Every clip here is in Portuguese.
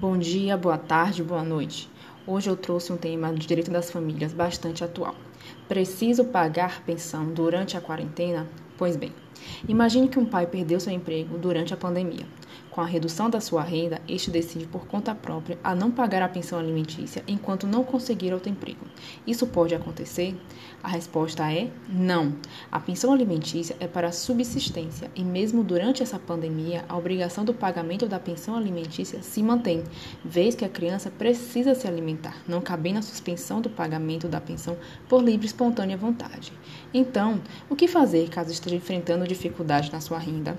Bom dia, boa tarde, boa noite. Hoje eu trouxe um tema de direito das famílias bastante atual. Preciso pagar pensão durante a quarentena? Pois bem, imagine que um pai perdeu seu emprego durante a pandemia. Com a redução da sua renda, este decide por conta própria a não pagar a pensão alimentícia enquanto não conseguir outro emprego. Isso pode acontecer? A resposta é não. A pensão alimentícia é para subsistência e mesmo durante essa pandemia, a obrigação do pagamento da pensão alimentícia se mantém, vez que a criança precisa se alimentar, não cabendo a suspensão do pagamento da pensão por livre e espontânea vontade. Então, o que fazer caso esteja enfrentando dificuldade na sua renda?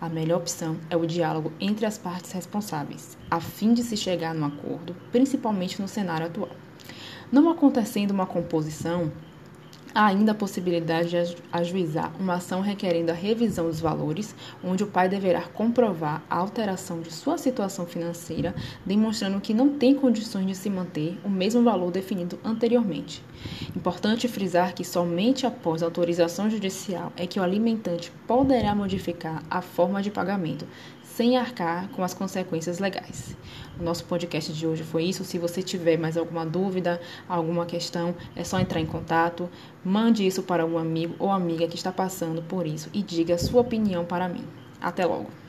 A melhor opção é o diálogo entre as partes responsáveis, a fim de se chegar num acordo, principalmente no cenário atual. Não acontecendo uma composição, Há ainda a possibilidade de ajuizar uma ação requerendo a revisão dos valores, onde o pai deverá comprovar a alteração de sua situação financeira, demonstrando que não tem condições de se manter o mesmo valor definido anteriormente. Importante frisar que somente após autorização judicial é que o alimentante poderá modificar a forma de pagamento, sem arcar com as consequências legais. O nosso podcast de hoje foi isso. Se você tiver mais alguma dúvida, alguma questão, é só entrar em contato, mande isso para um amigo ou amiga que está passando por isso e diga sua opinião para mim. Até logo!